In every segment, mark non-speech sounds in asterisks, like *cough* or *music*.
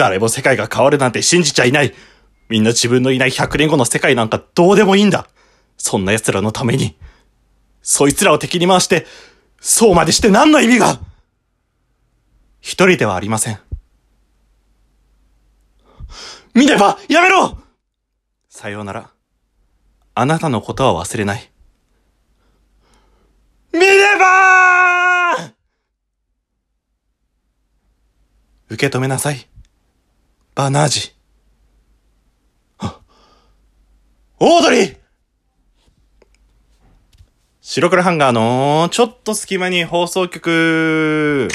誰も世界が変わるなんて信じちゃいない。みんな自分のいない100年後の世界なんかどうでもいいんだ。そんな奴らのために、そいつらを敵に回して、そうまでして何の意味が一人ではありません。見ればやめろさようなら。あなたのことは忘れない。見れば受け止めなさい。バナージ。オードリー白黒ハンガーのちょっと隙間に放送局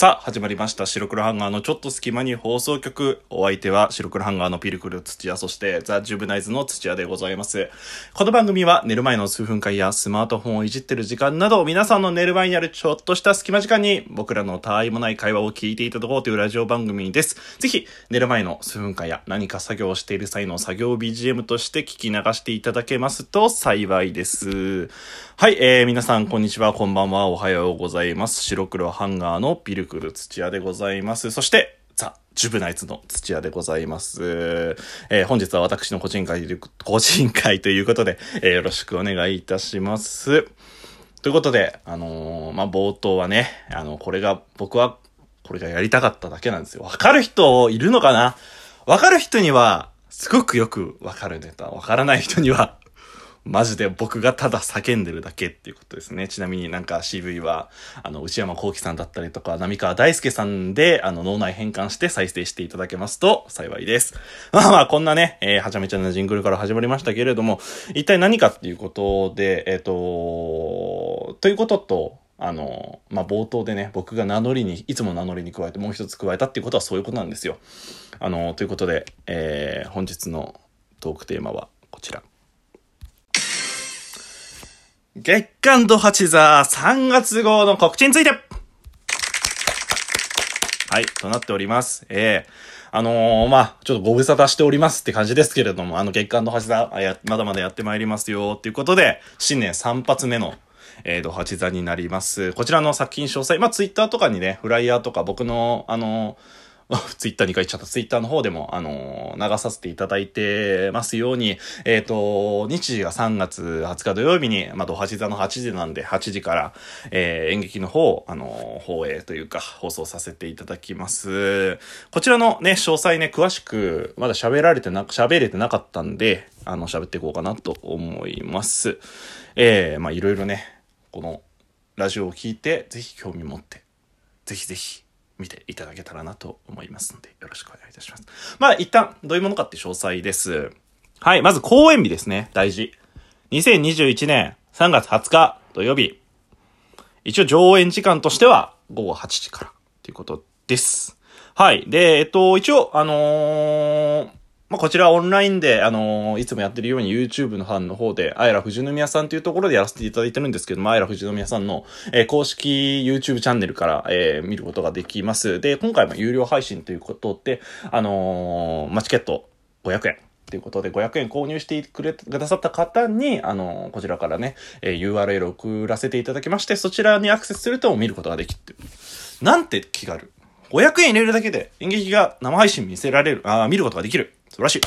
さあ、始まりました。白黒ハンガーのちょっと隙間に放送局。お相手は白黒ハンガーのピルクル土屋、そしてザ・ジュブナイズの土屋でございます。この番組は寝る前の数分間やスマートフォンをいじってる時間など、皆さんの寝る前にあるちょっとした隙間時間に僕らの他愛もない会話を聞いていただこうというラジオ番組です。ぜひ、寝る前の数分間や何か作業をしている際の作業 BGM として聞き流していただけますと幸いです。はい、えー、皆さんこんにちは、こんばんは、おはようございます。白黒ハンガーのピルクル土屋でございます。そして、ザ・ジュブナイツの土屋でございます。えー、本日は私の個人会、個人会ということで、えー、よろしくお願いいたします。ということで、あのー、まあ、冒頭はね、あの、これが、僕は、これがやりたかっただけなんですよ。わかる人いるのかな？わかる人には、すごくよくわかるネタ。わからない人には、マジで僕がただ叫んでるだけっていうことですね。ちなみになんか CV は、あの、内山幸喜さんだったりとか、波川大輔さんで、あの、脳内変換して再生していただけますと幸いです。*laughs* まあまあ、こんなね、えー、はちゃめちゃなジングルから始まりましたけれども、一体何かっていうことで、えっ、ー、と、ということと、あの、まあ、冒頭でね、僕が名乗りに、いつも名乗りに加えてもう一つ加えたっていうことはそういうことなんですよ。あの、ということで、えー、本日のトークテーマはこちら。月刊ドハチザー3月号の告知についてはい、となっております。ええー、あのー、まあ、ちょっとご無沙汰しておりますって感じですけれども、あの、月刊ドハチザー、まだまだやってまいりますよ、っていうことで、新年3発目の、えー、ドハチザになります。こちらの作品詳細、まあ、ツイッターとかにね、フライヤーとか僕の、あのー *laughs* ツイッターに書いちゃったツイッターの方でも、あのー、流させていただいてますように、えっ、ー、と、日時が3月20日土曜日に、まあ、ドハチ座の8時なんで、8時から、えー、演劇の方、あのー、放映というか、放送させていただきます。こちらのね、詳細ね、詳しく、まだ喋られてな、喋れてなかったんで、あの、喋っていこうかなと思います。えー、まあ、いろいろね、この、ラジオを聞いて、ぜひ興味持って、ぜひぜひ、見ていただけたらなと思いますので、よろしくお願いいたします。まあ、一旦、どういうものかって詳細です。はい、まず公演日ですね。大事。2021年3月20日土曜日。一応上演時間としては午後8時からということです。はい。で、えっと、一応、あのー、まあ、こちらオンラインで、あのー、いつもやってるように YouTube のファンの方で、あやら富士宮さんというところでやらせていただいてるんですけども、あやら富士宮さんの、えー、公式 YouTube チャンネルから、えー、見ることができます。で、今回も有料配信ということで、あのー、まあ、チケット500円。ということで、500円購入してくれ、くださった方に、あの、こちらからね、えー、URL を送らせていただきまして、そちらにアクセスすると見ることができる。なんて気軽。500円入れるだけで演劇が生配信見せられる、あ見ることができる。素晴らしい。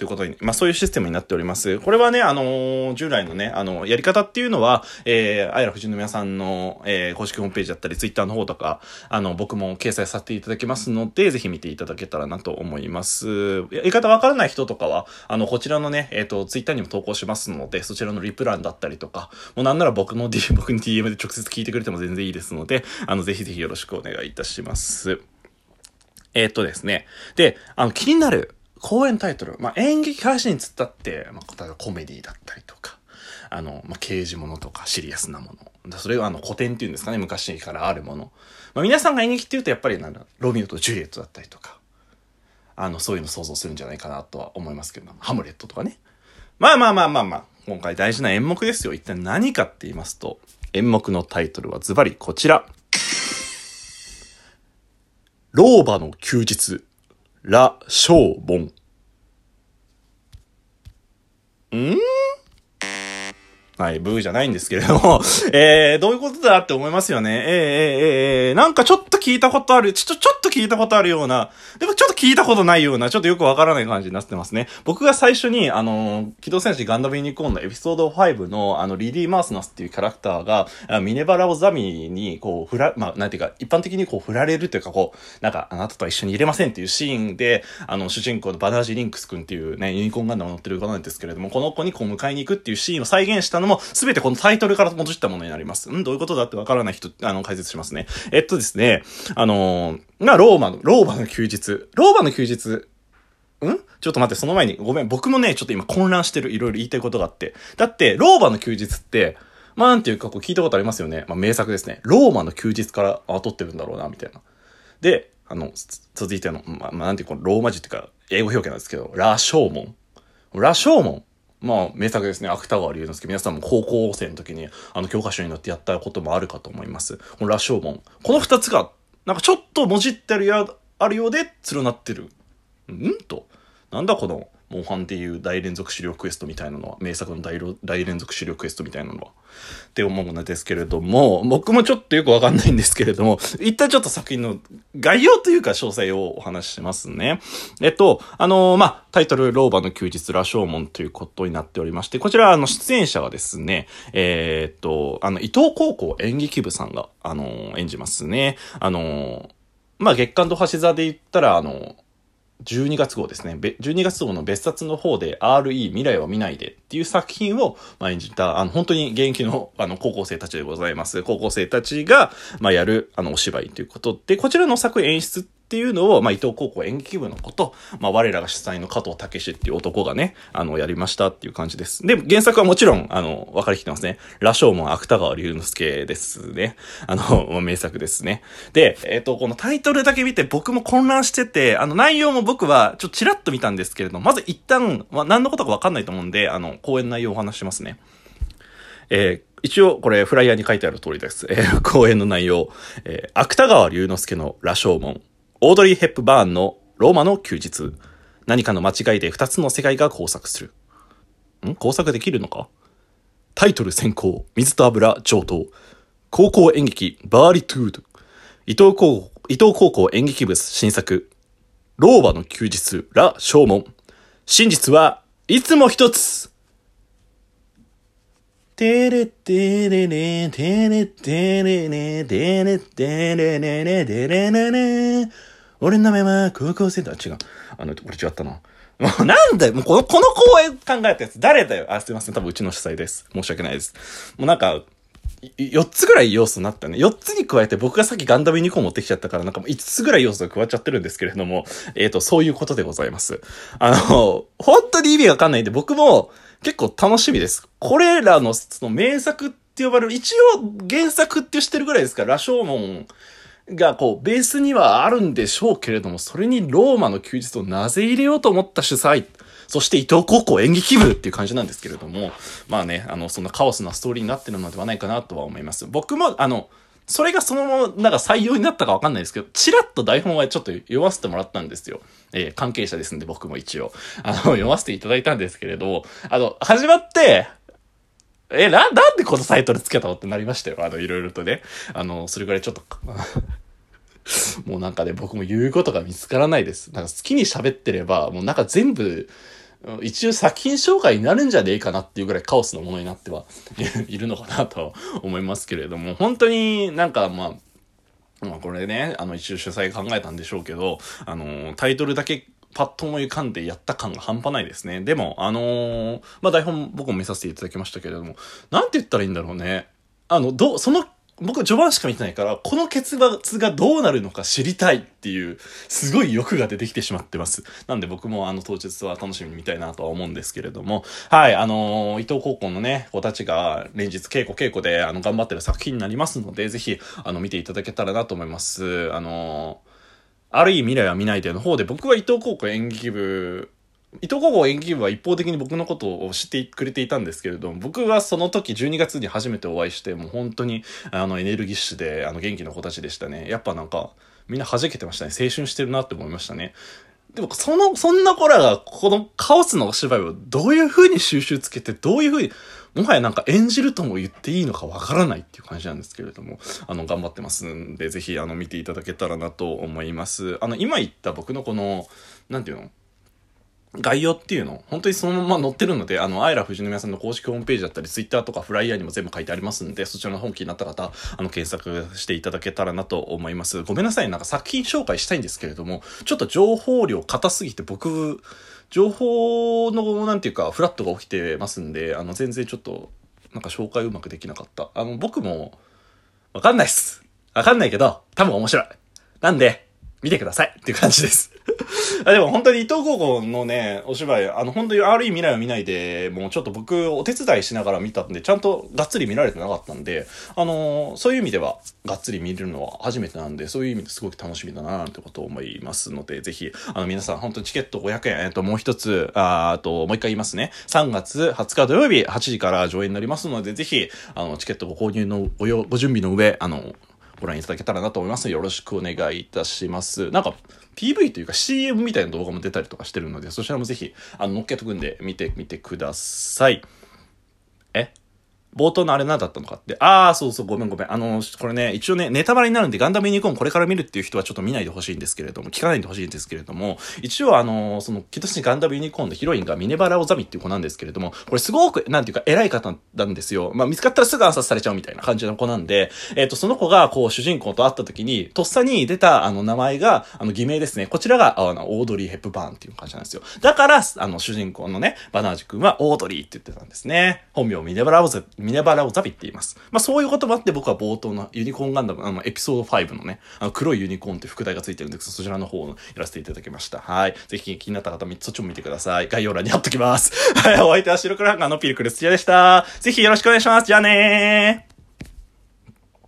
ということに、まあそういうシステムになっております。これはね、あのー、従来のね、あの、やり方っていうのは、えー、あやら富士宮さんの、えー、公式ホームページだったり、ツイッターの方とか、あの、僕も掲載させていただきますので、ぜひ見ていただけたらなと思います。やり方わからない人とかは、あの、こちらのね、えっ、ー、と、ツイッターにも投稿しますので、そちらのリプランだったりとか、もうなんなら僕の D、僕に DM で直接聞いてくれても全然いいですので、あの、ぜひぜひよろしくお願いいたします。えっ、とですね。で、あの、気になる、公演タイトル。まあ、演劇配信つったって、まあ、例えばコメディだったりとか、あの、まあ、刑事物とかシリアスなもの。それはあの古典っていうんですかね、昔からあるもの。まあ、皆さんが演劇って言うとやっぱりなんだ、ロミオとジュリエットだったりとか、あの、そういうの想像するんじゃないかなとは思いますけど、ハムレットとかね。まあまあまあまあまあ、今回大事な演目ですよ。一体何かって言いますと、演目のタイトルはズバリこちら。老婆の休日。ラ・ショーボン。ん？はい、ブーじゃないんですけれども、*laughs* えー、どういうことだって思いますよね。えー、えー、え、え、なんかちょっと聞いたことある、ちょっと、ちょっと聞いたことあるような、でもちょっと聞いたことないような、ちょっとよくわからない感じになってますね。僕が最初に、あのー、機動戦士ガンダムユニコーンのエピソード5の、あの、リディ・マースナスっていうキャラクターが、ミネバラオザミに、こう、振ら、まあ、なんていうか、一般的にこう、振られるというか、こう、なんか、あなたとは一緒に入れませんっていうシーンで、あの、主人公のバナージ・リンクス君っていうね、ユニコーンガンダム乗ってる子なんですけれども、この子にこう、迎えに行くっていうシーンを再現したのも、もすべてこのタイトルから戻ったものになります。うん、どういうことだってわからない人、あの、解説しますね。えっとですね、あのー、まあ、ローマの、ローマの休日。ローマの休日、ん？ちょっと待って、その前に、ごめん、僕もね、ちょっと今混乱してる。いろいろ言いたいことがあって。だって、ローマの休日って、まあ、なんていうか、こう聞いたことありますよね。まあ、名作ですね。ローマの休日から、あ、撮ってるんだろうな、みたいな。で、あの、続いての、まあ、まあ、なんていうか、ローマ字っていうか、英語表記なんですけど、ラ・ショーモン。ラ・ショーモン。まあ、名作ですね。芥川龍之介。皆さんも高校生の時に、あの、教科書に載ってやったこともあるかと思います。この羅生門。この二つが、なんかちょっともじってるや、あるようで、連なってる。ん？と。なんだこの、モンハンでいう大連続資料クエストみたいなのは、名作の大連続資料クエストみたいなのは、って思うのですけれども、僕もちょっとよくわかんないんですけれども、*laughs* 一旦ちょっと作品の概要というか詳細をお話ししますね。えっと、あのー、まあ、タイトル、老婆の休日、羅生門ということになっておりまして、こちら、あの、出演者はですね、えー、っと、あの、伊東高校演劇部さんが、あのー、演じますね。あのまあ、月刊と橋座で言ったら、あの12月号ですね。12月号の別冊の方で RE 未来は見ないでっていう作品を、まあ、演じた、あの、本当に現役の、あの、高校生たちでございます。高校生たちが、まあ、やる、あの、お芝居ということで、こちらの作演出っていうのを、まあ、伊藤高校演劇部のこと、まあ、我らが主催の加藤武っていう男がね、あの、やりましたっていう感じです。で、原作はもちろん、あの、分かりきってますね。羅生門芥川龍之介ですね。あの、*laughs* 名作ですね。で、えっ、ー、と、このタイトルだけ見て僕も混乱してて、あの、内容も僕はちょっとチラッと見たんですけれど、まず一旦、まあ、何のことか分かんないと思うんで、あの、講演内容をお話しますね。えー一応、これ、フライヤーに書いてある通りです。えー、講演の内容。えー、芥川龍之介の羅生門。オードリー・ヘップバーンのローマの休日。何かの間違いで二つの世界が交錯する。ん？交錯できるのか？タイトル先行、水と油上等。高校演劇、バーリトゥード。伊藤高伊藤高校演劇部新作。ローマの休日、ラ・ショーモン。真実はいつも一つテレテレレ、テレテレレ、テレテレレレ、テレレレ。俺の名前は高校生だ。違う。あの、俺違ったな。も *laughs* うなんだよ。もうこの、この公演考えたやつ誰だよ。あ、すいません。多分うちの主催です。申し訳ないです。もうなんか、4つぐらい要素になったね。4つに加えて僕がさっきガンダムユニコーン持ってきちゃったからなんかもう5つぐらい要素が加わっちゃってるんですけれども、えっ、ー、と、そういうことでございます。あの、本当に意味わかんないんで僕も結構楽しみです。これらのその名作って呼ばれる、一応原作ってしてるぐらいですから、羅生門がこう、ベースにはあるんでしょうけれども、それにローマの休日をなぜ入れようと思った主催、そして伊藤高校演劇部っていう感じなんですけれども、*laughs* まあね、あの、そんなカオスなストーリーになってるのではないかなとは思います。僕も、あの、それがそのまま、なんか採用になったかわかんないですけど、ちらっと台本はちょっと読ませてもらったんですよ。えー、関係者ですんで僕も一応。*laughs* あの、読ませていただいたんですけれど、あの、始まって、え、な、なんでこのタイトルつけたのってなりましたよ。あの、いろいろとね。あの、それぐらいちょっと *laughs* もうなんかね、僕も言うことが見つからないです。なんか好きに喋ってれば、もうなんか全部、一応作品紹介になるんじゃねえかなっていうぐらいカオスのものになっては *laughs* いるのかなと思いますけれども、本当になんかまあ、まあこれね、あの一応主催考えたんでしょうけど、あの、タイトルだけパッと思い浮かんでやった感が半端ないですね。でも、あのー、まあ台本僕も見させていただきましたけれども、なんて言ったらいいんだろうね。あの、ど、その僕序盤しか見てないから、この結末がどうなるのか知りたいっていう、すごい欲が出てきてしまってます。なんで僕もあの当日は楽しみに見たいなとは思うんですけれども、はい、あのー、伊藤高校のね、子たちが連日稽古稽古であの頑張ってる作品になりますので、ぜひ、あの、見ていただけたらなと思います。あのー、ある意味未来は見ないでの方で、僕は伊藤高校演劇部伊藤高校演劇部は一方的に僕のことを知ってくれていたんですけれども、僕はその時12月に初めてお会いして、もう本当にあのエネルギッシュであの元気な子たちでしたね。やっぱなんかみんな弾けてましたね。青春してるなって思いましたね。でも、その、そんな子らが、このカオスのお芝居をどういう風に収集つけて、どういう風に、もはやなんか演じるとも言っていいのかわからないっていう感じなんですけれども、あの、頑張ってますんで、ぜひ、あの、見ていただけたらなと思います。あの、今言った僕のこの、なんていうの？概要っていうの、本当にそのまま載ってるので、あの、アイラ富士宮さんの公式ホームページだったり、ツイッターとかフライヤーにも全部書いてありますんで、そちらの本気になった方、あの、検索していただけたらなと思います。ごめんなさい、なんか作品紹介したいんですけれども、ちょっと情報量硬すぎて僕、情報の、なんていうか、フラットが起きてますんで、あの、全然ちょっと、なんか紹介うまくできなかった。あの、僕も、わかんないっす。わかんないけど、多分面白い。なんで、見てくださいっていう感じです *laughs* あでも本当に伊藤高校のね、お芝居、あの本当にある意味未来を見ないで、もうちょっと僕お手伝いしながら見たんで、ちゃんとがっつり見られてなかったんで、あのー、そういう意味ではがっつり見るのは初めてなんで、そういう意味ですごく楽しみだななんてことを思いますので、ぜひ、あの皆さん本当にチケット500円、えっともう一つ、ああともう一回言いますね。3月20日土曜日8時から上演になりますので、ぜひ、あのチケットご購入のご、ご準備の上、あの、ご覧いただけたらなと思います。よろしくお願いいたします。なんか、PV というか CM みたいな動画も出たりとかしてるので、そちらもぜひ、あの、乗っけとくんで見てみてください。冒頭のあれ何だったのかって。ああ、そうそう、ごめんごめん。あの、これね、一応ね、ネタバレになるんで、ガンダムユニコーンこれから見るっていう人はちょっと見ないでほしいんですけれども、聞かないでほしいんですけれども、一応あの、その、キトシガンダムユニコーンのヒロインがミネバラオザミっていう子なんですけれども、これすごく、なんていうか、偉い方なんですよ。まあ、見つかったらすぐ暗殺されちゃうみたいな感じの子なんで、えっ、ー、と、その子が、こう、主人公と会った時に、とっさに出た、あの、名前が、あの、偽名ですね。こちらが、あの、オードリー・ヘップバーンっていう感じなんですよ。だから、あの、主人公のね、バナージ君はオードリーって言ってたんですね。本名ミネバラオザ、ミミネバラをザビって言います。まあそういうこともあって僕は冒頭のユニコーンガンダム、あの、エピソード5のね、あの、黒いユニコーンって副題がついてるんで、そちらの方をやらせていただきました。はい。ぜひ気になった方、そっちも見てください。概要欄に貼っときます。はい。お相手は白黒ハンガーのピルクルスチアでした。ぜひよろしくお願いします。じゃあねー。